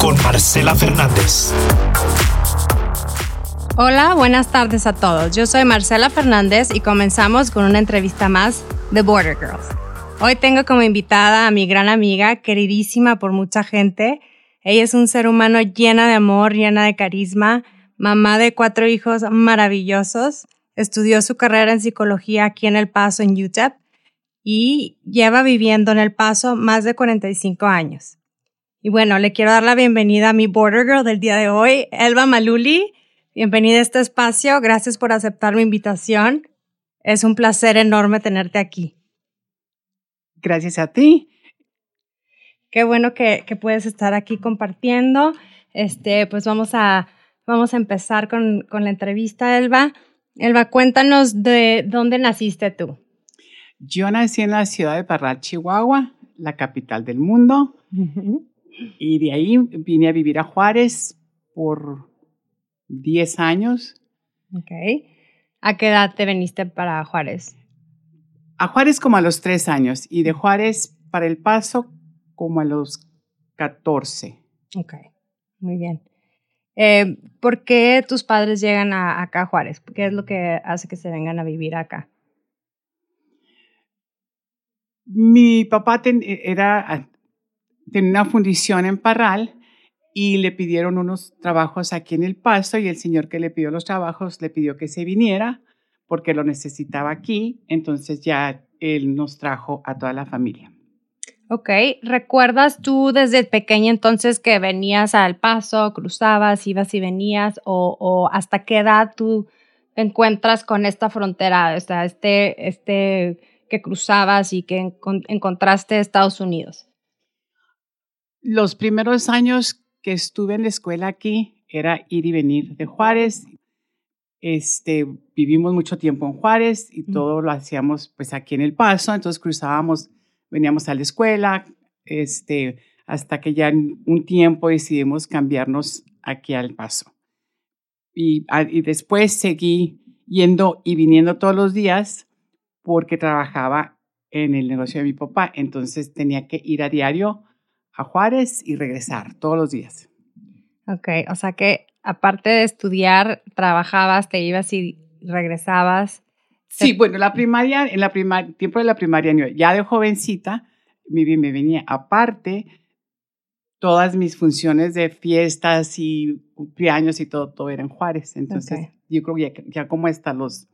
Con Marcela Fernández. Hola, buenas tardes a todos. Yo soy Marcela Fernández y comenzamos con una entrevista más de Border Girls. Hoy tengo como invitada a mi gran amiga, queridísima por mucha gente. Ella es un ser humano llena de amor, llena de carisma, mamá de cuatro hijos maravillosos. Estudió su carrera en psicología aquí en El Paso, en UTEP, y lleva viviendo en El Paso más de 45 años. Y bueno, le quiero dar la bienvenida a mi Border Girl del día de hoy, Elba Maluli. Bienvenida a este espacio. Gracias por aceptar mi invitación. Es un placer enorme tenerte aquí. Gracias a ti. Qué bueno que, que puedes estar aquí compartiendo. Este, pues vamos a, vamos a empezar con, con la entrevista, Elba. Elba, cuéntanos de dónde naciste tú. Yo nací en la ciudad de Parral, Chihuahua, la capital del mundo. Y de ahí vine a vivir a Juárez por 10 años. Ok. ¿A qué edad te viniste para Juárez? A Juárez como a los 3 años y de Juárez para El Paso como a los 14. Ok, muy bien. Eh, ¿Por qué tus padres llegan a, acá a Juárez? ¿Qué es lo que hace que se vengan a vivir acá? Mi papá ten, era tenía una fundición en Parral y le pidieron unos trabajos aquí en El Paso y el señor que le pidió los trabajos le pidió que se viniera porque lo necesitaba aquí, entonces ya él nos trajo a toda la familia. Ok, ¿recuerdas tú desde pequeña entonces que venías al paso, cruzabas, ibas y venías o, o hasta qué edad tú te encuentras con esta frontera, o este, este que cruzabas y que encontraste Estados Unidos? Los primeros años que estuve en la escuela aquí era ir y venir de Juárez. Este, vivimos mucho tiempo en Juárez y todo lo hacíamos pues aquí en El Paso, entonces cruzábamos, veníamos a la escuela, este, hasta que ya en un tiempo decidimos cambiarnos aquí al Paso. Y, y después seguí yendo y viniendo todos los días porque trabajaba en el negocio de mi papá, entonces tenía que ir a diario a Juárez y regresar todos los días. Ok, o sea que aparte de estudiar, trabajabas, te ibas y regresabas. Sí, bueno, la primaria, en la primaria, tiempo de la primaria, ya de jovencita, me, me venía aparte todas mis funciones de fiestas y cumpleaños y todo, todo era en Juárez. Entonces, yo creo que ya, ya como hasta los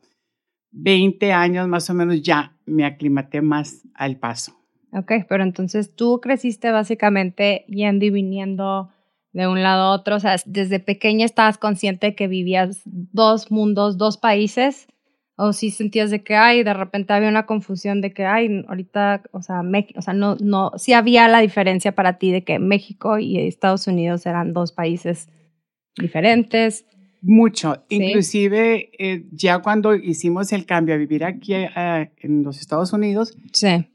20 años más o menos ya me aclimaté más al paso. Ok, pero entonces tú creciste básicamente yendo y viniendo de un lado a otro, o sea, desde pequeña estabas consciente que vivías dos mundos, dos países, o si sentías de que, ay, de repente había una confusión de que, ay, ahorita, o sea, o sea, no, no, sí había la diferencia para ti de que México y Estados Unidos eran dos países diferentes. Mucho, ¿Sí? inclusive eh, ya cuando hicimos el cambio a vivir aquí eh, en los Estados Unidos, sí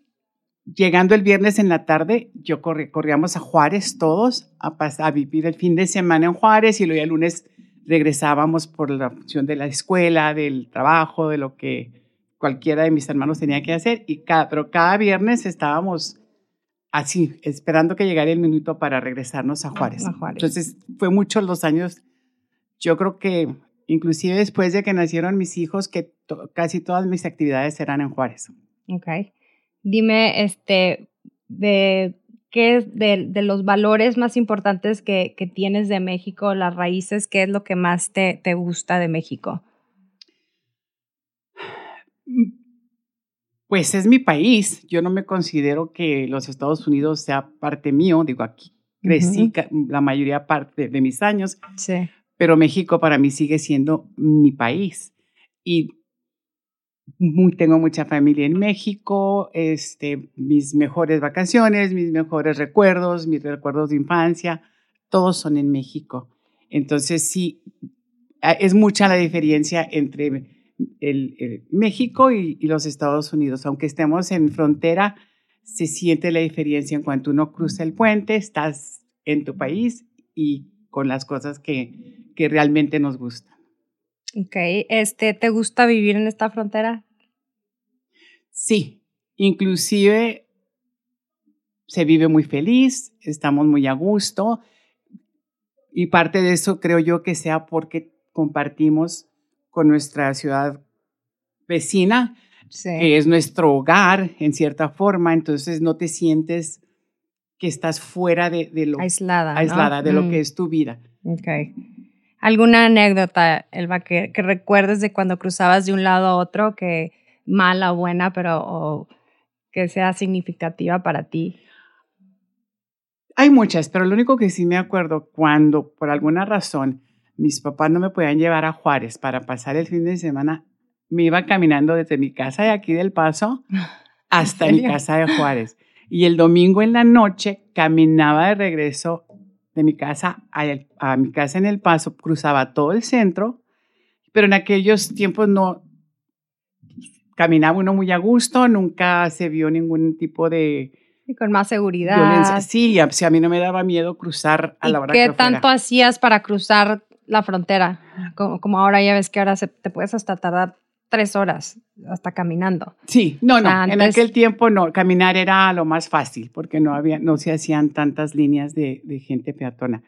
llegando el viernes en la tarde, yo corrí, corríamos a Juárez todos a, a vivir el fin de semana en Juárez y luego el lunes regresábamos por la función de la escuela, del trabajo, de lo que cualquiera de mis hermanos tenía que hacer. Y cada, pero cada viernes estábamos así, esperando que llegara el minuto para regresarnos a Juárez. A Juárez. Entonces, fue muchos los años. Yo creo que inclusive después de que nacieron mis hijos, que to casi todas mis actividades eran en Juárez. Okay dime, este, de qué es de, de, los valores más importantes que, que, tienes de México, las raíces, qué es lo que más te, te gusta de México. Pues es mi país. Yo no me considero que los Estados Unidos sea parte mío. Digo, aquí crecí uh -huh. la mayoría parte de mis años. Sí. Pero México para mí sigue siendo mi país. Y tengo mucha familia en México, este, mis mejores vacaciones, mis mejores recuerdos, mis recuerdos de infancia, todos son en México. Entonces sí, es mucha la diferencia entre el, México y, los Estados Unidos. Aunque estemos en frontera, se siente la diferencia en cuanto uno cruza el puente, estás en tu país y con las cosas que, que realmente nos gustan. Ok, este, ¿te gusta vivir en esta frontera? Sí, inclusive se vive muy feliz, estamos muy a gusto y parte de eso creo yo que sea porque compartimos con nuestra ciudad vecina, que es nuestro hogar en cierta forma, entonces no te sientes que estás fuera de, lo aislada, aislada de lo mm. que es tu vida. Okay. ¿Alguna anécdota, Elba, que, que, recuerdes de cuando cruzabas de un lado a otro, que mala o buena, pero que sea significativa para ti? Hay muchas, pero lo único que sí me acuerdo, cuando por alguna razón mis papás no me podían llevar a Juárez para pasar el fin de semana, me iba caminando desde mi casa de aquí del Paso hasta mi casa de Juárez. Y el domingo en la noche caminaba de regreso de mi casa a, mi casa en El Paso, cruzaba todo el centro, pero en aquellos tiempos no caminaba uno muy a gusto, nunca se vio ningún tipo de... Y con más seguridad. Sí, a, a mí no me daba miedo cruzar a la hora ¿Qué tanto hacías para cruzar la frontera? Como, como, ahora ya ves que ahora se, te puedes hasta tardar tres horas hasta caminando. Sí, no, no, en aquel tiempo no, caminar era lo más fácil porque no había, no se hacían tantas líneas de, de gente peatona.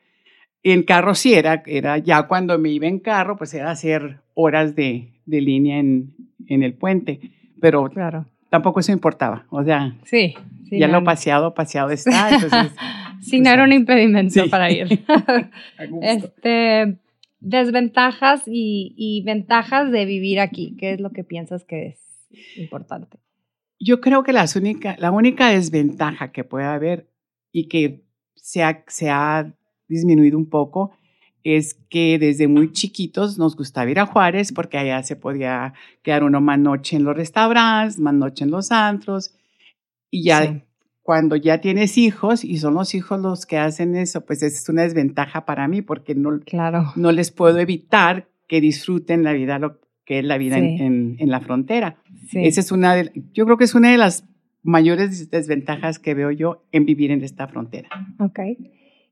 En carro sí era, era ya cuando me iba en carro, pues era hacer horas de, de línea en, en, el puente, pero claro. tampoco eso importaba, o sea, sí, ya lo paseado, paseado está, entonces... sí, no pues, era un impedimento para ir. este, desventajas y, ventajas de vivir aquí. ¿Qué es lo que piensas que es importante? Yo creo que las única, la única desventaja que puede haber y que se ha, se ha disminuido un poco es que desde muy chiquitos nos gustaba ir a Juárez porque allá se podía quedar uno más noche en los restaurantes, más noche en los antros y ya cuando ya tienes hijos y son los hijos los que hacen eso, pues es una desventaja para mí porque no, claro. no les puedo evitar que disfruten la vida, lo que es la vida en, en, la frontera. Esa es una de, yo creo que es una de las mayores desventajas que veo yo en vivir en esta frontera. Ok.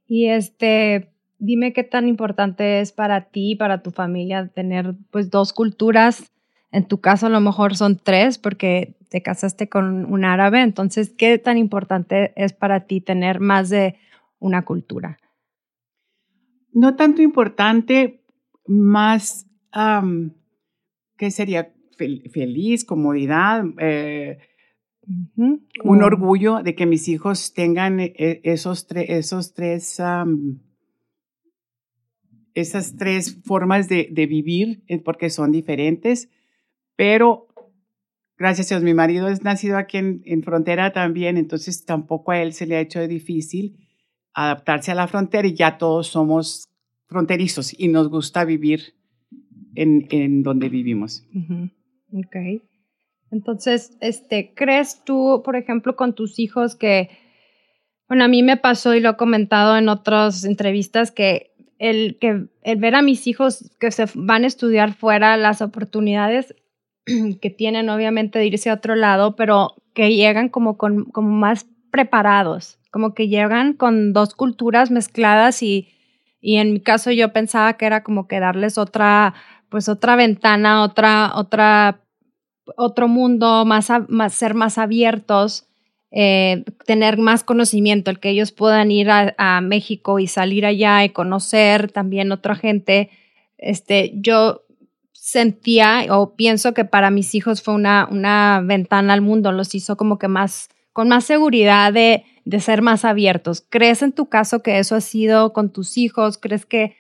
Y este, dime qué tan importante es para ti, para tu familia, tener pues dos culturas. En tu caso a lo mejor son tres porque te casaste con un árabe, entonces, ¿qué tan importante es para ti tener más de una cultura? No tanto importante, más, ¿qué sería? feliz, comodidad, eh, un orgullo de que mis hijos tengan eh, esos, esos tres, esas tres formas de, de, vivir, eh, porque son diferentes, pero gracias a Dios, mi marido es nacido aquí en, frontera también, entonces tampoco a él se le ha hecho difícil adaptarse a la frontera y ya todos somos fronterizos y nos gusta vivir en, en donde vivimos. Ok. Entonces, este, ¿crees tú, por ejemplo, con tus hijos que, bueno, a mí me pasó y lo he comentado en otras entrevistas que el, que el ver a mis hijos que se van a estudiar fuera, las oportunidades que tienen obviamente de irse a otro lado, pero que llegan como, con, como más preparados, como que llegan con dos culturas mezcladas y, y en mi caso yo pensaba que era como que darles otra, pues otra ventana, otra, otra, otro mundo, más, más ser más abiertos, eh, tener más conocimiento, el que ellos puedan ir a, a, México y salir allá y conocer también otra gente. Este, yo sentía o pienso que para mis hijos fue una, una ventana al mundo, los hizo como que más, con más seguridad de, de ser más abiertos. ¿Crees en tu caso que eso ha sido con tus hijos? ¿Crees que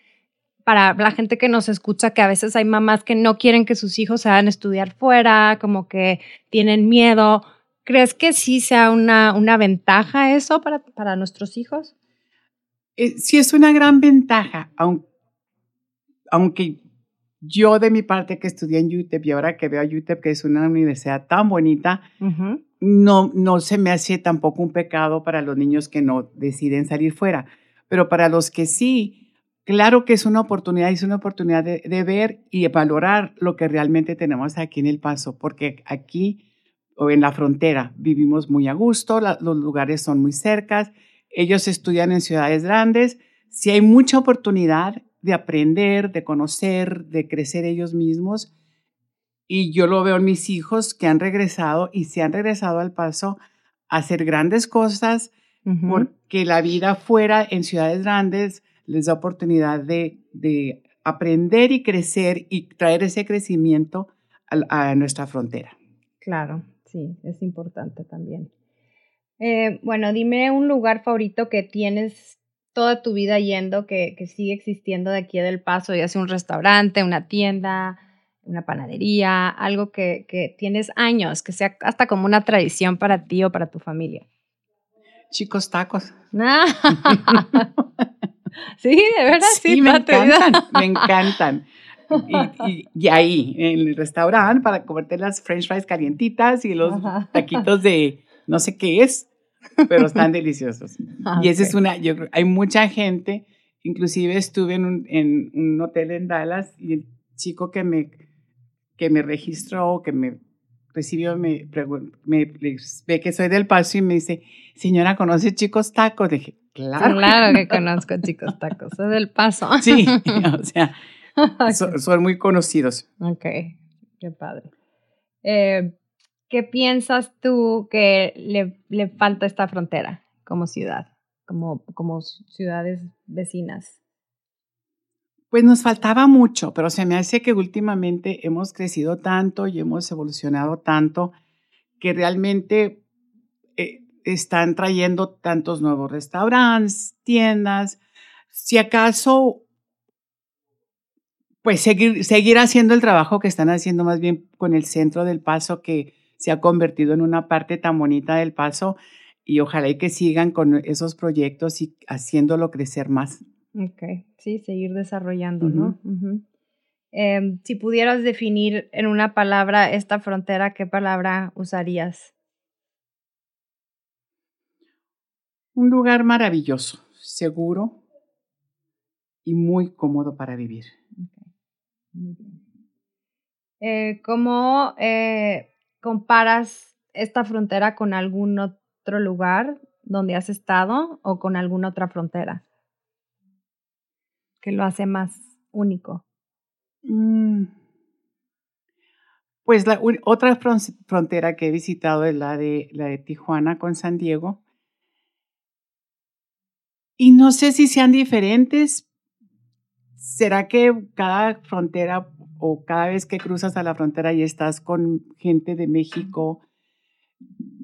para la gente que nos escucha, que a veces hay mamás que no quieren que sus hijos se vayan a estudiar fuera, como que tienen miedo. ¿Crees que sí sea una, una ventaja eso para, para nuestros hijos? Eh, sí, es una gran ventaja, aunque Yo de mi parte que estudié en UTEP y ahora que veo a UTEP, que es una universidad tan bonita, no, no se me hace tampoco un pecado para los niños que no deciden salir fuera. Pero para los que sí, claro que es una oportunidad, es una oportunidad de, de ver y valorar lo que realmente tenemos aquí en El Paso, porque aquí o en la frontera vivimos muy a gusto, los lugares son muy cercas, ellos estudian en ciudades grandes, si hay mucha oportunidad de aprender, de conocer, de crecer ellos mismos. Y yo lo veo en mis hijos que han regresado y se han regresado al paso a hacer grandes cosas, porque la vida fuera en ciudades grandes les da oportunidad de, de aprender y crecer y traer ese crecimiento a, a, nuestra frontera. Claro, sí, es importante también. Eh, bueno, dime un lugar favorito que tienes toda tu vida yendo, que, que sigue existiendo de aquí del Paso, ya sea un restaurante, una tienda, una panadería, algo que, que tienes años, que sea hasta como una tradición para ti o para tu familia. Chicos tacos. sí, de verdad, sí, me encantan, me encantan. Y, y, ahí, en el restaurante, para comerte las french fries calientitas y los taquitos de no sé qué es, pero están deliciosos. Ah, y esa es una, yo creo, hay mucha gente, inclusive estuve en un, en un hotel en Dallas y el chico que me, que me registró, que me recibió, me, me, ve que soy del Paso y me dice, señora, ¿conoce Chicos Tacos? dije, claro. Claro que conozco Chicos Tacos, soy del Paso. Sí, o sea, son, muy conocidos. Ok, qué padre. Eh, ¿qué piensas tú que le, le falta esta frontera como ciudad, como, como ciudades vecinas? Pues nos faltaba mucho, pero se me hace que últimamente hemos crecido tanto y hemos evolucionado tanto que realmente eh, están trayendo tantos nuevos restaurantes, tiendas. Si acaso, pues seguir, seguir haciendo el trabajo que están haciendo más bien con el centro del paso que se ha convertido en una parte tan bonita del paso y ojalá y que sigan con esos proyectos y haciéndolo crecer más. Ok, sí, seguir desarrollando, ¿no? Em, si pudieras definir en una palabra esta frontera, ¿qué palabra usarías? Un lugar maravilloso, seguro y muy cómodo para vivir. Eh, ¿Cómo eh, comparas esta frontera con algún otro lugar donde has estado o con alguna otra frontera que lo hace más único? Mm. Pues la otra frontera que he visitado es la de, la de Tijuana con San Diego. Y no sé si sean diferentes. ¿Será que cada frontera o cada vez que cruzas a la frontera y estás con gente de México,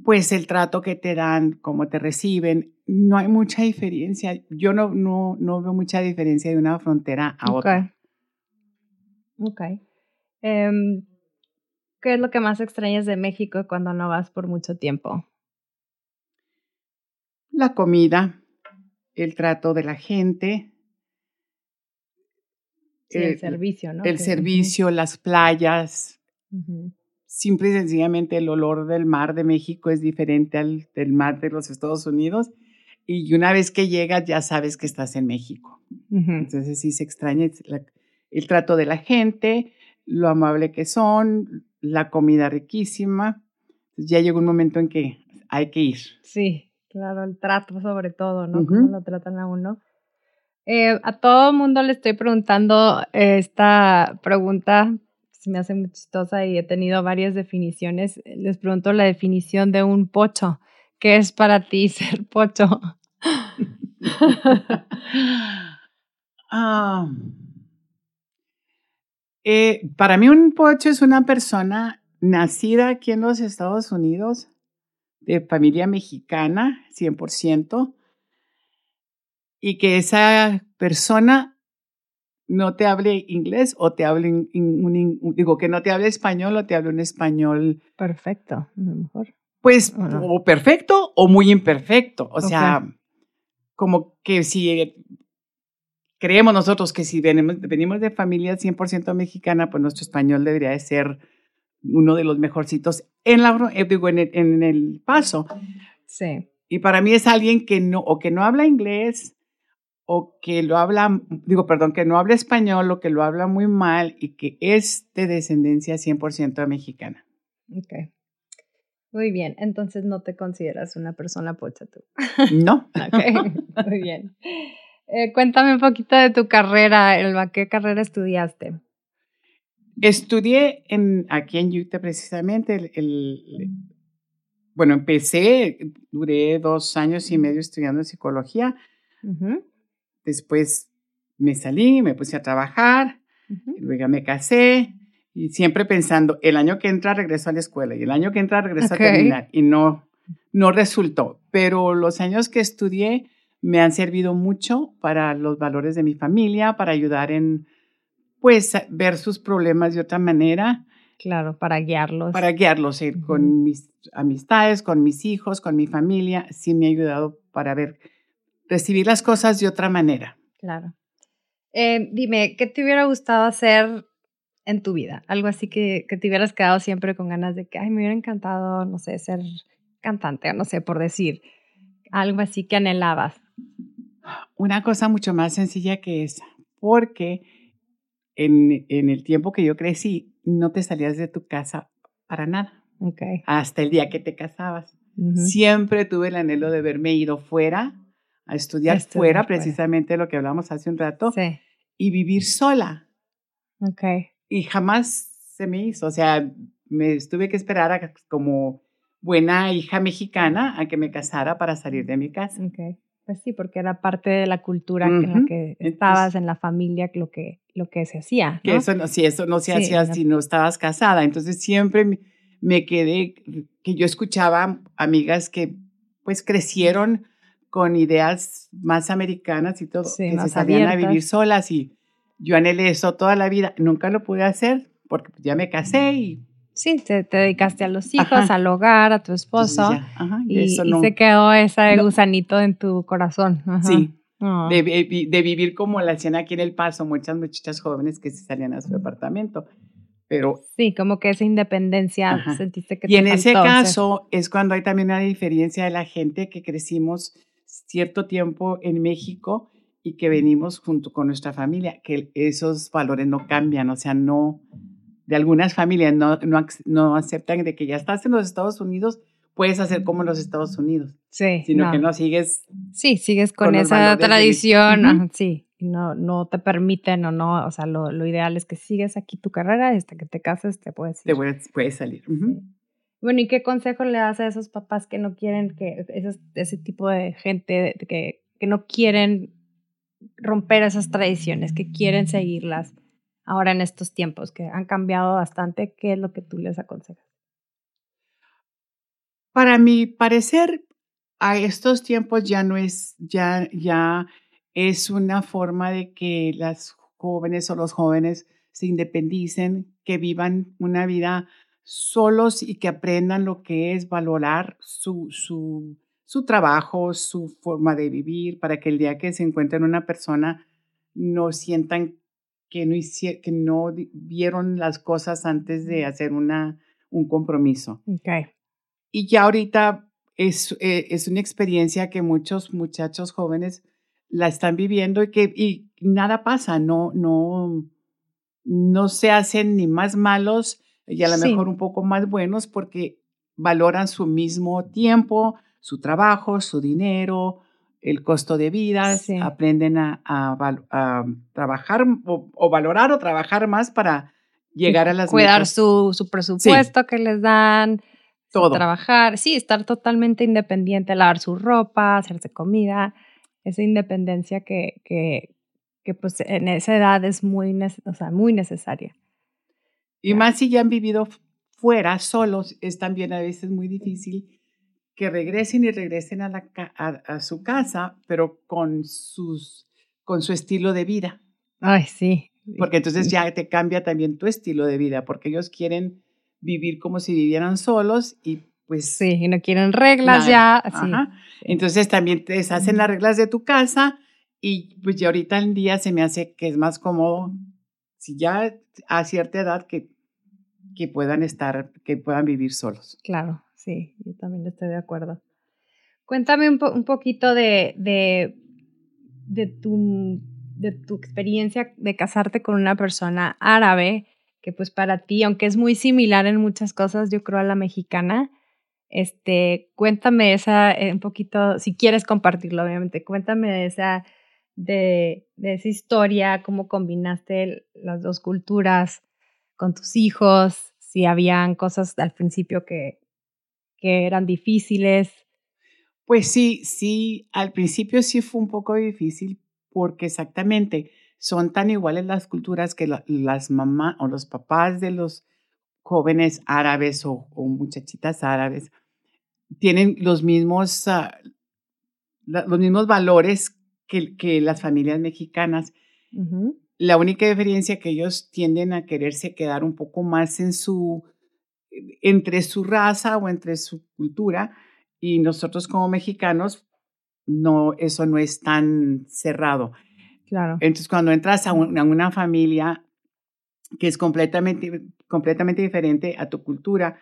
pues el trato que te dan, cómo te reciben, no hay mucha diferencia. Yo no, no, no veo mucha diferencia de una frontera a otra. Ok. Em, ¿Qué es lo que más extrañas de México cuando no vas por mucho tiempo? La comida, el trato de la gente, el servicio, ¿no? El servicio, las playas. Simple y sencillamente el olor del mar de México es diferente al del mar de los Estados Unidos. Y una vez que llegas ya sabes que estás en México. Entonces sí se extraña el trato de la gente, lo amable que son, la comida riquísima. ya llegó un momento en que hay que ir. Sí, claro, el trato sobre todo, ¿no? Cómo lo tratan a uno. Eh, a todo mundo le estoy preguntando esta pregunta, se me hace muy chistosa y he tenido varias definiciones. Les pregunto la definición de un pocho. ¿Qué es para ti ser pocho? Eh, para mí un pocho es una persona nacida aquí en los Estados Unidos, de familia mexicana, 100%, y que esa persona no te hable inglés o te hable, digo, que no te hable español o te hable un español. Perfecto, a lo mejor. Pues, o perfecto o muy imperfecto. O sea, como que si creemos nosotros que si venimos, venimos de familia 100% mexicana, pues nuestro español debería de ser uno de los mejorcitos en, la, eh, digo, en, el, en el paso. Sí. Y para mí es alguien que no, o que no habla inglés, o que lo habla, digo, perdón, que no habla español, o que lo habla muy mal, y que es de descendencia 100% mexicana. Ok. Muy bien, entonces no te consideras una persona pocha tú. No. ok, muy bien. Eh, cuéntame un poquito de tu carrera, Elba, ¿qué carrera estudiaste? Estudié en, aquí en Utah precisamente. El, bueno, empecé, duré dos años y medio estudiando psicología. Después me salí, me puse a trabajar, luego me casé y siempre pensando, el año que entra regreso a la escuela y el año que entra regreso a terminar y no, no resultó. Pero los años que estudié me han servido mucho para los valores de mi familia, para ayudar en, pues, ver sus problemas de otra manera. Claro, para guiarlos. Para guiarlos eh, con mis amistades, con mis hijos, con mi familia. Sí me ha ayudado para ver, recibir las cosas de otra manera. Claro. Eh, dime, ¿qué te hubiera gustado hacer en tu vida? Algo así que, que te hubieras quedado siempre con ganas de que, ay, me hubiera encantado, no sé, ser cantante, no sé, por decir. Algo así que anhelabas. Una cosa mucho más sencilla que esa, porque en, en el tiempo que yo crecí, no te salías de tu casa para nada. Okay. Hasta el día que te casabas. Siempre tuve el anhelo de verme ido fuera, a estudiar, fuera, precisamente lo que hablamos hace un rato, sí. y vivir sola. Okay. Y jamás se me hizo. O sea, me tuve que esperar a, como buena hija mexicana a que me casara para salir de mi casa. Okay. Pues sí, porque era parte de la cultura en la que estabas, en la familia, lo que, lo que se hacía. Que eso no, si eso no se hacía si no estabas casada. Entonces siempre me, quedé, que yo escuchaba amigas que pues crecieron con ideas más americanas y todo, que se salían a vivir solas y yo anhelé eso toda la vida. Nunca lo pude hacer porque ya me casé y Sí, te, dedicaste a los hijos, al hogar, a tu esposo. y, se quedó ese gusanito en tu corazón. Sí. Ah. De, vivir como la hacían aquí en El Paso, muchas muchachas jóvenes que se salían a su departamento. Pero, sí, como que esa independencia sentiste que Y en ese caso es cuando hay también una diferencia de la gente que crecimos cierto tiempo en México y que venimos junto con nuestra familia, que esos valores no cambian, o sea, no, de algunas familias no, no, no, aceptan de que ya estás en los Estados Unidos, puedes hacer como en los Estados Unidos. Sí. Sino que no sigues. Sí, sigues con, esa tradición. Sí, no, no te permiten o no, o sea, lo, lo, ideal es que sigues aquí tu carrera y hasta que te cases te puedes ir. Te puedes, salir. Bueno, ¿y qué consejo le das a esos papás que no quieren que, ese, ese tipo de gente que, que no quieren romper esas tradiciones, que quieren seguirlas? ahora en estos tiempos que han cambiado bastante, ¿qué es lo que tú les aconsejas? Para mi parecer, a estos tiempos ya no es, ya, ya es una forma de que las jóvenes o los jóvenes se independicen, que vivan una vida solos y que aprendan lo que es valorar su, su, su trabajo, su forma de vivir, para que el día que se encuentren una persona no sientan que no, que no vieron las cosas antes de hacer una, un compromiso. Okay. Y ya ahorita es, eh, es una experiencia que muchos muchachos jóvenes la están viviendo y que y nada pasa, no, no, no se hacen ni más malos y a lo mejor un poco más buenos porque valoran su mismo tiempo, su trabajo, su dinero, el costo de vida, aprenden a, a, trabajar o, valorar o trabajar más para llegar a las Cuidar su, su, presupuesto que les dan. Todo. Trabajar, sí, estar totalmente independiente, lavar su ropa, hacerse comida. Esa independencia que, que, que pues en esa edad es muy, o sea, muy necesaria. Y más si ya han vivido fuera, solos, es también a veces muy difícil que regresen y regresen a, la, a, su casa, pero con, sus, con su estilo de vida. Ay, sí. Porque entonces ya te cambia también tu estilo de vida, porque ellos quieren vivir como si vivieran solos y pues... Sí, y no quieren reglas ya. Sí. Entonces también te hacen las reglas de tu casa Y pues ya ahorita en día se me hace que es más cómodo, si ya a cierta edad, que, que puedan estar, que puedan vivir solos. Claro, sí, yo también estoy de acuerdo. Cuéntame un, un poquito de, de, de, tu, de tu experiencia de casarte con una persona árabe, que pues para ti, aunque es muy similar en muchas cosas, yo creo a la mexicana, este, cuéntame esa, eh, un poquito, si quieres compartirlo, obviamente, cuéntame esa de, esa historia, cómo combinaste las dos culturas con tus hijos, si habían cosas al principio que, que eran difíciles. Pues sí, sí, al principio sí fue un poco difícil porque exactamente son tan iguales las culturas que las mamás o los papás de los jóvenes árabes o, muchachitas árabes tienen los mismos, ah, los mismos valores que, las familias mexicanas. La única diferencia que ellos tienden a quererse quedar un poco más en su, entre su raza o entre su cultura y nosotros como mexicanos, no, eso no es tan cerrado. Claro. Entonces, cuando entras a, una familia que es completamente, completamente diferente a tu cultura,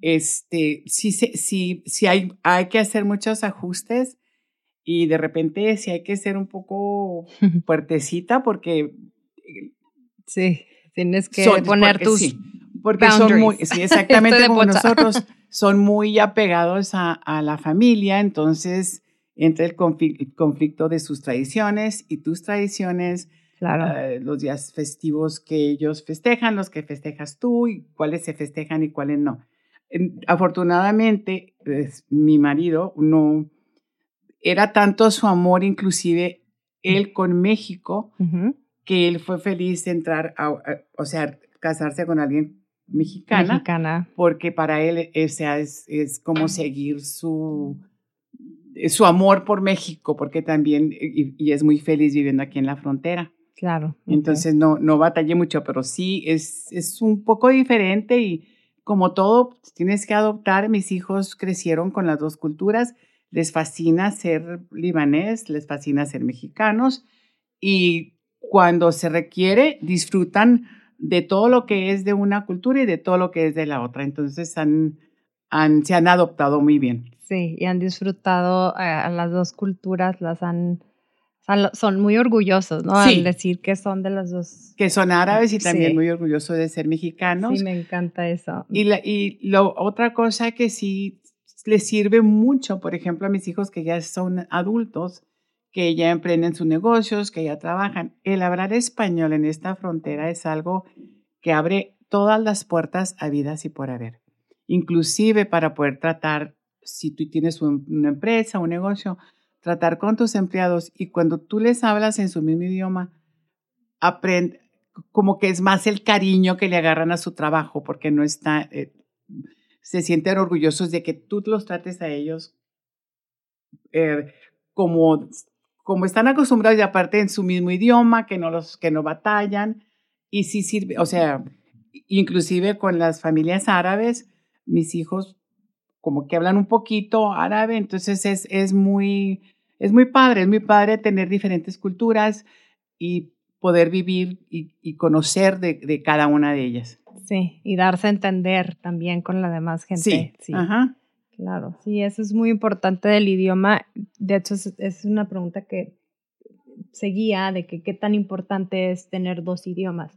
este, sí, sí, sí hay, hay que hacer muchos ajustes y de repente sí hay que ser un poco fuertecita porque... Sí, tienes que poner tus... Sí, porque son muy, sí, exactamente como nosotros, son muy apegados a, a la familia, entonces entre el conflicto de sus tradiciones y tus tradiciones, claro. Eh, los días festivos que ellos festejan, los que festejas tú y cuáles se festejan y cuáles no. Afortunadamente, pues, mi marido no, era tanto su amor, inclusive él con México, que él fue feliz de entrar, a, o sea, casarse con alguien mexicana, mexicana. porque para él ese es, es como seguir su, su amor por México, porque también, y, es muy feliz viviendo aquí en la frontera. Claro. Entonces no, no batallé mucho, pero sí es, es un poco diferente y como todo, tienes que adoptar. Mis hijos crecieron con las dos culturas les fascina ser libanés, les fascina ser mexicanos y cuando se requiere disfrutan de todo lo que es de una cultura y de todo lo que es de la otra. Entonces han, han, se han adoptado muy bien. Sí, y han disfrutado eh, a las dos culturas, las han, son muy orgullosos, ¿no? Al decir que son de las dos. Que son árabes y también muy orgullosos de ser mexicanos. Sí, me encanta eso. Y, la, y lo, otra cosa que sí les sirve mucho, por ejemplo, a mis hijos que ya son adultos, que ya emprenden sus negocios, que ya trabajan. El hablar español en esta frontera es algo que abre todas las puertas a vidas y por haber. Inclusive para poder tratar, si tú tienes una empresa, un negocio, tratar con tus empleados y cuando tú les hablas en su mismo idioma, aprende, como que es más el cariño que le agarran a su trabajo porque no está, eh, se sienten orgullosos de que tú los trates a ellos eh, como, como están acostumbrados y aparte en su mismo idioma, que no, los, que no batallan. Y sí sirve, o sea, inclusive con las familias árabes, mis hijos como que hablan un poquito árabe, entonces es, es, muy, es muy padre, es muy padre tener diferentes culturas y poder vivir y, conocer de, de cada una de ellas. Sí, y darse a entender también con la demás gente. Sí, Ajá. Claro, sí, eso es muy importante del idioma. De hecho, es, una pregunta que seguía de que qué tan importante es tener dos idiomas.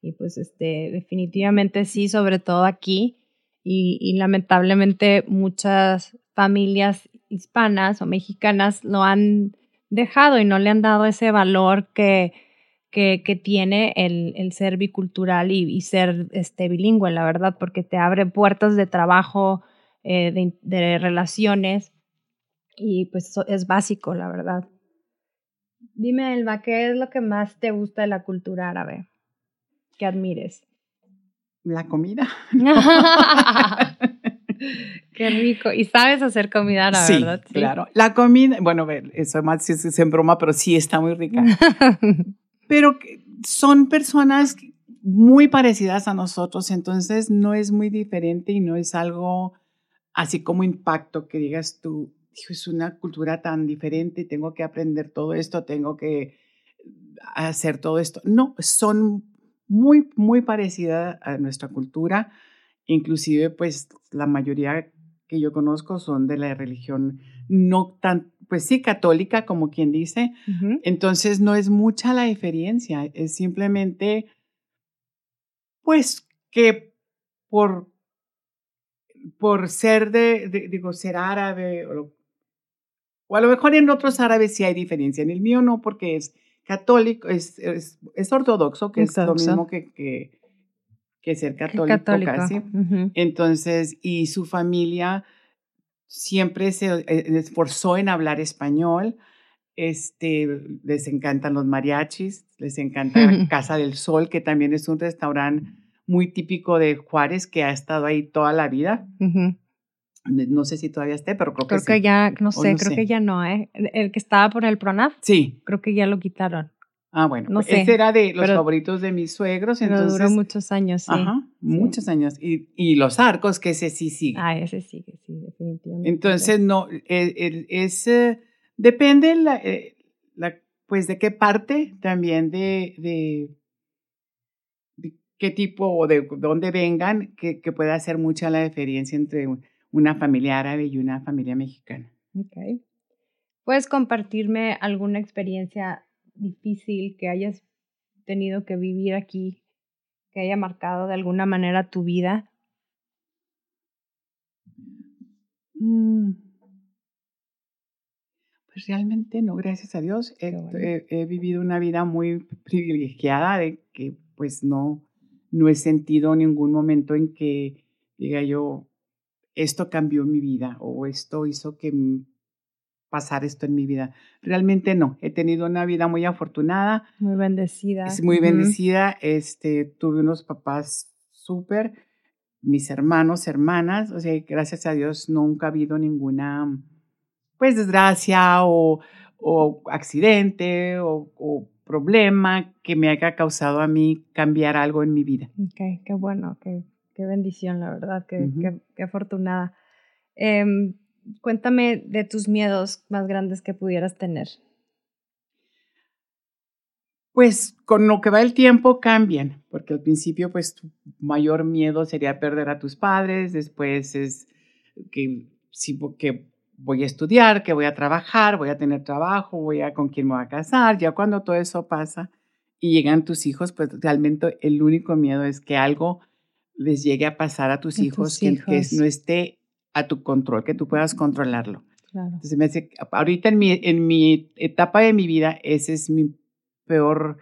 Y pues este, definitivamente sí, sobre todo aquí. Y, y lamentablemente muchas familias hispanas o mexicanas lo han dejado y no le han dado ese valor que, que, tiene el, ser bicultural y, ser este, bilingüe, la verdad, porque te abre puertas de trabajo, eh, de, relaciones y pues eso es básico, la verdad. Dime, Elba, ¿qué es lo que más te gusta de la cultura árabe? Que admires. La comida. Qué rico. Y sabes hacer comida árabe, ¿verdad? Sí, claro. La comida, bueno, eso más es en broma, pero sí está muy rica. pero son personas muy parecidas a nosotros, entonces no es muy diferente y no es algo así como impacto que digas tú, es una cultura tan diferente, tengo que aprender todo esto, tengo que hacer todo esto. No, son muy, muy parecidas a nuestra cultura. Inclusive, pues la mayoría que yo conozco son de la religión no tan, pues sí, católica, como quien dice. Entonces, no es mucha la diferencia, es simplemente, pues, que por, por ser de, digo, ser árabe, o, o, a lo mejor en otros árabes sí hay diferencia, en el mío no, porque es católico, es, es, ortodoxo, que es lo mismo que, que, que ser católico, casi. Entonces, y su familia siempre se eh, esforzó en hablar español. Este, les encantan los mariachis, les encanta Casa del Sol, que también es un restaurante muy típico de Juárez que ha estado ahí toda la vida. No sé si todavía esté, pero creo que Creo que ya, no sé, creo que ya no, ¿eh? El que estaba por el Pronaf. Sí. Creo que ya lo quitaron. Ah, bueno. No sé, ese era de los favoritos de mis suegros. Pero entonces, duró muchos años, sí. Ajá, muchos años. Y, y, los arcos, que ese sí sigue. Ah, ese sigue, sí, definitivamente. Entonces, no, es, depende la, eh, la, pues de qué parte también de, de, de, qué tipo o de dónde vengan, que, que pueda hacer mucha la diferencia entre una familia árabe y una familia mexicana. Ok. ¿Puedes compartirme alguna experiencia difícil que hayas tenido que vivir aquí, que haya marcado de alguna manera tu vida? Mm. Pues realmente no, gracias a Dios. He, he, vivido una vida muy privilegiada de que pues no, no he sentido ningún momento en que diga yo, esto cambió mi vida o esto hizo que pasar esto en mi vida. Realmente no, he tenido una vida muy afortunada. Muy bendecida. Es muy bendecida. Este, tuve unos papás súper, mis hermanos, hermanas, o sea, gracias a Dios nunca ha habido ninguna, pues, desgracia o, o accidente o, o, problema que me haya causado a mí cambiar algo en mi vida. Ok, qué bueno, qué, qué bendición, la verdad, qué, qué, afortunada. Eh, cuéntame de tus miedos más grandes que pudieras tener. Pues con lo que va el tiempo cambian, porque al principio pues tu mayor miedo sería perder a tus padres, después es que, si, que voy a estudiar, que voy a trabajar, voy a tener trabajo, voy a con quién me voy a casar, ya cuando todo eso pasa y llegan tus hijos, pues realmente el único miedo es que algo les llegue a pasar a tus, hijos, Que, que, no esté a tu control, que tú puedas controlarlo. Claro. Entonces me hace, ahorita en mi, en mi etapa de mi vida, ese es mi peor...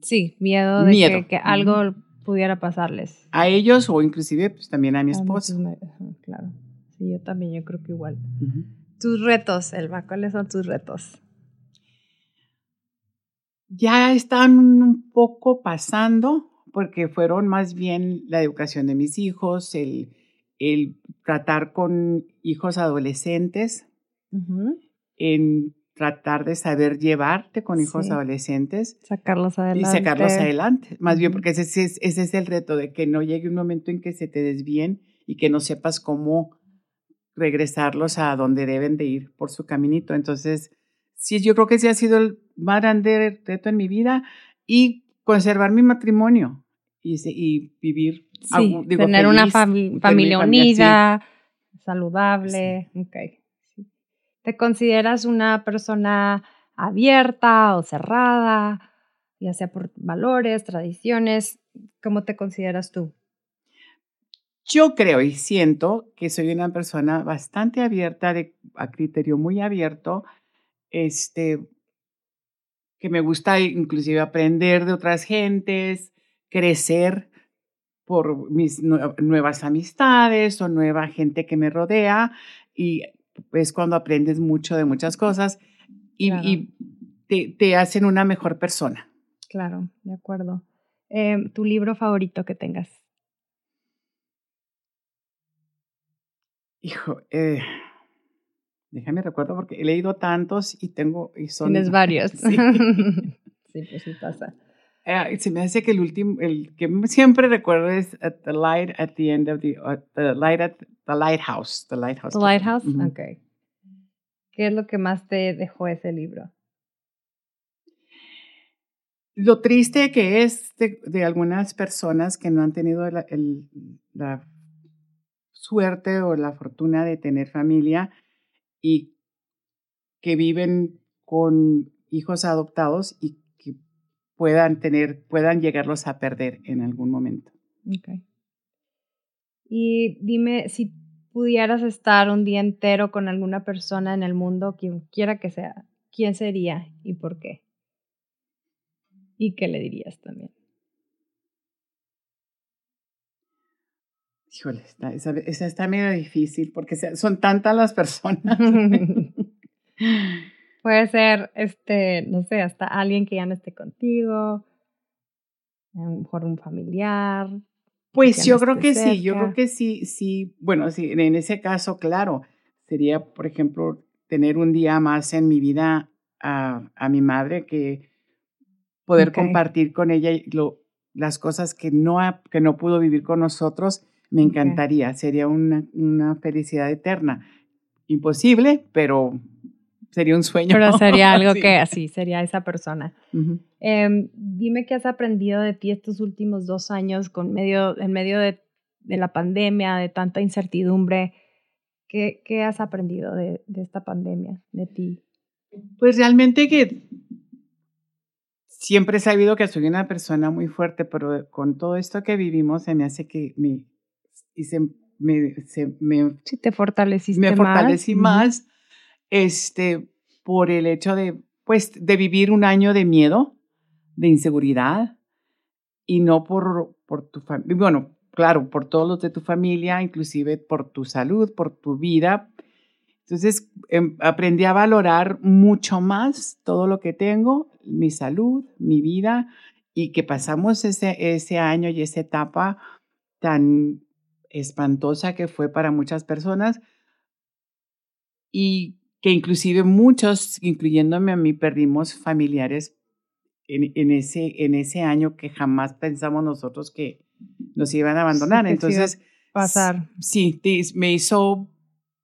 Sí, miedo de Que, algo pudiera pasarles. A ellos o inclusive pues, también a mi esposo. claro, sí, yo también, yo creo que igual. Tus retos, Elba, ¿cuáles son tus retos? Ya están un poco pasando porque fueron más bien la educación de mis hijos, el el tratar con hijos adolescentes, en tratar de saber llevarte con hijos adolescentes. Sacarlos adelante. Y sacarlos adelante. Más bien porque ese, ese, es el reto de que no llegue un momento en que se te desvíen y que no sepas cómo regresarlos a donde deben de ir por su caminito. Entonces, sí, yo creo que ese ha sido el más grande reto en mi vida y conservar mi matrimonio y, y vivir Sí, tener una familia unida, saludable. Okay. ¿Te consideras una persona abierta o cerrada, ya sea por valores, tradiciones? ¿Cómo te consideras tú? Yo creo y siento que soy una persona bastante abierta, de, a criterio muy abierto, este, que me gusta inclusive aprender de otras gentes, crecer por mis nuevas amistades o nueva gente que me rodea y es cuando aprendes mucho de muchas cosas y, te, hacen una mejor persona. Claro, de acuerdo. Em, ¿Tu libro favorito que tengas? Hijo, eh, déjame recuerdo porque he leído tantos y tengo... Y son, Tienes varios. sí, pues sí pasa. Eh, se me hace que el último, el que siempre recuerdo es at the light at the end of the, the light at the lighthouse, the lighthouse. The lighthouse, okay. ¿Qué es lo que más te dejó ese libro? Lo triste que es de, algunas personas que no han tenido la, la suerte o la fortuna de tener familia y que viven con hijos adoptados y puedan tener, puedan llegarlos a perder en algún momento. Okay. Y dime, si pudieras estar un día entero con alguna persona en el mundo, quien quiera que sea, ¿quién sería y por qué? ¿Y qué le dirías también? Híjole, esa, esa está medio difícil porque son tantas las personas. Puede ser, este, no sé, hasta alguien que ya no esté contigo, a lo mejor un familiar. Pues yo creo que sí, yo creo que sí, sí, bueno, sí, en ese caso, claro, sería, por ejemplo, tener un día más en mi vida a, a mi madre, que poder compartir con ella lo, las cosas que no, que no pudo vivir con nosotros, me encantaría, sería una, una felicidad eterna. Imposible, pero sería un sueño. Pero sería algo que así, sería esa persona. Em, dime qué has aprendido de ti estos últimos dos años con medio, en medio de, de la pandemia, de tanta incertidumbre. ¿Qué, qué has aprendido de, de, esta pandemia, de ti? Pues realmente que siempre he sabido que soy una persona muy fuerte, pero con todo esto que vivimos se me hace que me, y se, me, se, me, sí, te fortaleciste me fortalecí más este, por el hecho de, pues, de vivir un año de miedo, de inseguridad, y no por, por tu familia, bueno, claro, por todos los de tu familia, inclusive por tu salud, por tu vida. Entonces, em, aprendí a valorar mucho más todo lo que tengo, mi salud, mi vida, y que pasamos ese, ese año y esa etapa tan espantosa que fue para muchas personas y que inclusive muchos, incluyéndome a mí, perdimos familiares en, en, ese, en ese año que jamás pensamos nosotros que nos iban a abandonar. Entonces, pasar. Sí, me hizo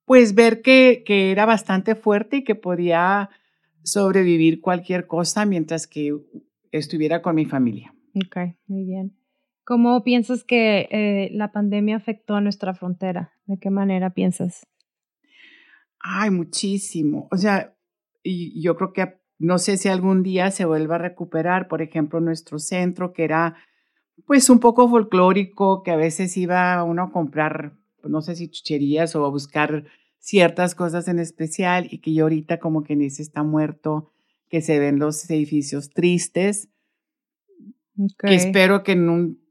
pues ver que, que era bastante fuerte y que podía sobrevivir cualquier cosa mientras que estuviera con mi familia. Ok, muy bien. ¿Cómo piensas que eh, la pandemia afectó a nuestra frontera? ¿De qué manera piensas? Ay, muchísimo. O sea, y yo creo que no sé si algún día se vuelva a recuperar, por ejemplo, nuestro centro, que era pues un poco folclórico, que a veces iba uno a comprar, no sé si chucherías o a buscar ciertas cosas en especial y que yo ahorita como que ese está muerto, que se ven los edificios tristes, que espero que en un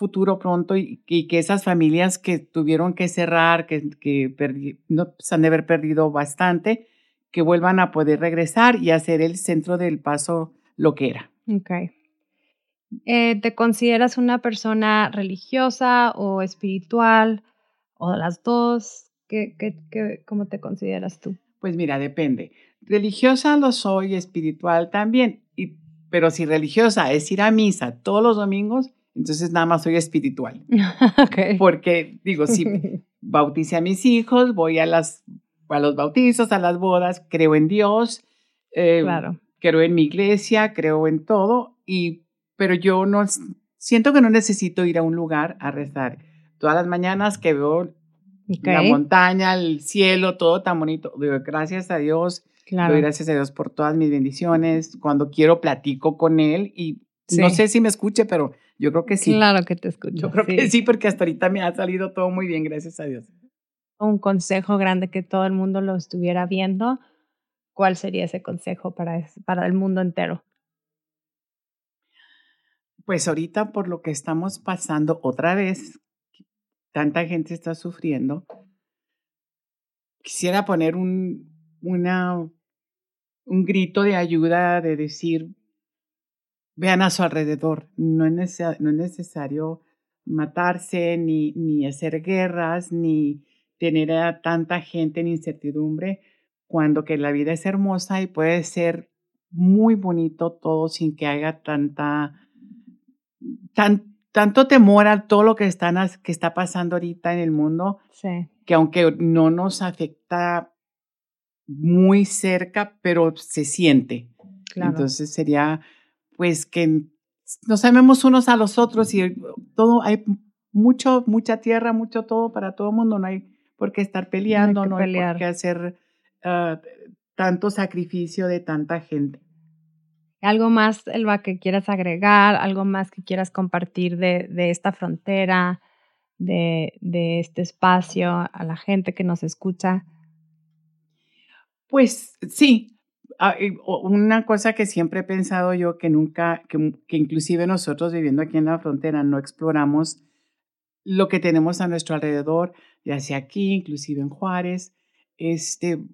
futuro pronto y, que esas familias que tuvieron que cerrar, que, que no, pues, han de haber perdido bastante, que vuelvan a poder regresar y hacer el centro del paso lo que era. Ok. Eh, ¿Te consideras una persona religiosa o espiritual o las dos? ¿Qué, qué, qué, ¿Cómo te consideras tú? Pues mira, depende. Religiosa lo soy, espiritual también, y, pero si religiosa es ir a misa todos los domingos, entonces nada más soy espiritual. Porque digo, si bauticé a mis hijos, voy a, las, a los bautizos, a las bodas, creo en Dios, eh, claro. creo en mi iglesia, creo en todo, y, pero yo no siento que no necesito ir a un lugar a rezar. Todas las mañanas que veo la montaña, el cielo, todo tan bonito, digo, gracias a Dios. Claro. Doy gracias a Dios por todas mis bendiciones. Cuando quiero platico con Él y no sé si me escuche, pero yo creo que sí. Claro que te escucho. Yo creo que sí, porque hasta ahorita me ha salido todo muy bien, gracias a Dios. Un consejo grande que todo el mundo lo estuviera viendo, ¿cuál sería ese consejo para, para el mundo entero? Pues ahorita por lo que estamos pasando otra vez, tanta gente está sufriendo, quisiera poner un, una, un grito de ayuda, de decir, vean a su alrededor. No es, necesario, no es necesario matarse, ni, ni hacer guerras, ni tener a tanta gente en incertidumbre, cuando que la vida es hermosa y puede ser muy bonito todo sin que haya tanta tan, tanto temor a todo lo que, están, que está pasando ahorita en el mundo, que aunque no nos afecta muy cerca, pero se siente. Entonces sería pues que nos amemos unos a los otros y todo, hay mucho, mucha tierra, mucho todo para todo el mundo, no hay por qué estar peleando, no hay, por qué hacer ah, tanto sacrificio de tanta gente. ¿Algo más, Elba, que quieras agregar? ¿Algo más que quieras compartir de, de esta frontera, de, de, este espacio, a la gente que nos escucha? Pues sí, una cosa que siempre he pensado yo que nunca, que, que, inclusive nosotros viviendo aquí en la frontera no exploramos lo que tenemos a nuestro alrededor, ya sea aquí, inclusive en Juárez, este,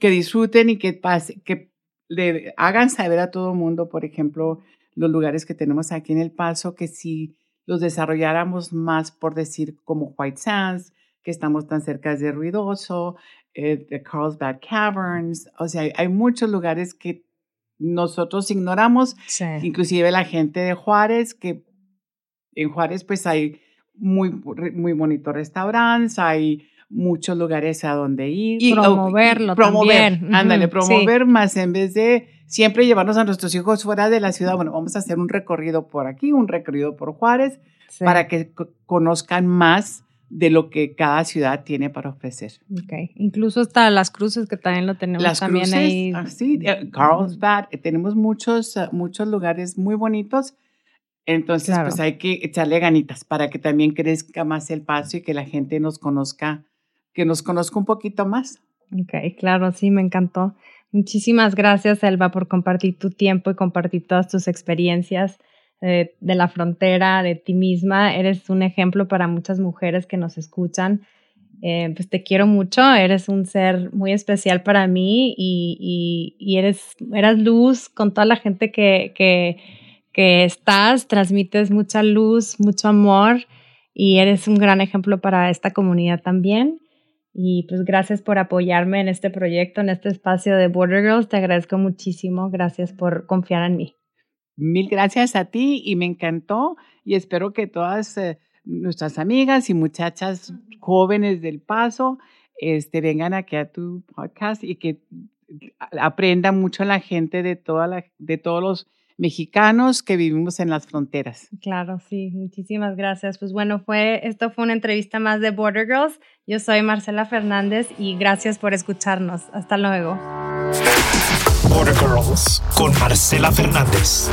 que disfruten y que, pase, que le hagan saber a todo el mundo, por ejemplo, los lugares que tenemos aquí en El Paso, que si los desarrolláramos más, por decir, como White Sands, que estamos tan cerca de Ruidoso, eh, de Carlsbad Caverns, o sea, hay, muchos lugares que nosotros ignoramos, inclusive la gente de Juárez, que en Juárez pues hay muy, muy bonitos restaurantes, hay muchos lugares a donde ir. Y promoverlo promover, ándale, promover más en vez de siempre llevarnos a nuestros hijos fuera de la ciudad. Bueno, vamos a hacer un recorrido por aquí, un recorrido por Juárez, para que conozcan más de lo que cada ciudad tiene para ofrecer. Okay. Incluso hasta las cruces que también lo tenemos las también cruces, ahí. Ah, sí, Carlsbad, eh, tenemos muchos, eh, muchos lugares muy bonitos. Entonces, pues hay que echarle ganitas para que también crezca más el paso y que la gente nos conozca que nos conozca un poquito más. Ok, claro, sí, me encantó. Muchísimas gracias, Elba, por compartir tu tiempo y compartir todas tus experiencias de la frontera, de ti misma. Eres un ejemplo para muchas mujeres que nos escuchan. Eh, pues te quiero mucho, eres un ser muy especial para mí y, y, eres, eres luz con toda la gente que, que, que estás, transmites mucha luz, mucho amor y eres un gran ejemplo para esta comunidad también. Y pues gracias por apoyarme en este proyecto, en este espacio de Border Girls. Te agradezco muchísimo. Gracias por confiar en mí. Mil gracias a ti y me encantó y espero que todas eh, nuestras amigas y muchachas jóvenes del paso este, vengan aquí a tu podcast y que aprenda mucho la gente de, toda la, de todos los mexicanos que vivimos en las fronteras. Claro, sí, muchísimas gracias. Pues bueno, fue esto fue una entrevista más de Border Girls. Yo soy Marcela Fernández y gracias por escucharnos. Hasta luego. Border Girls con Marcela Fernández.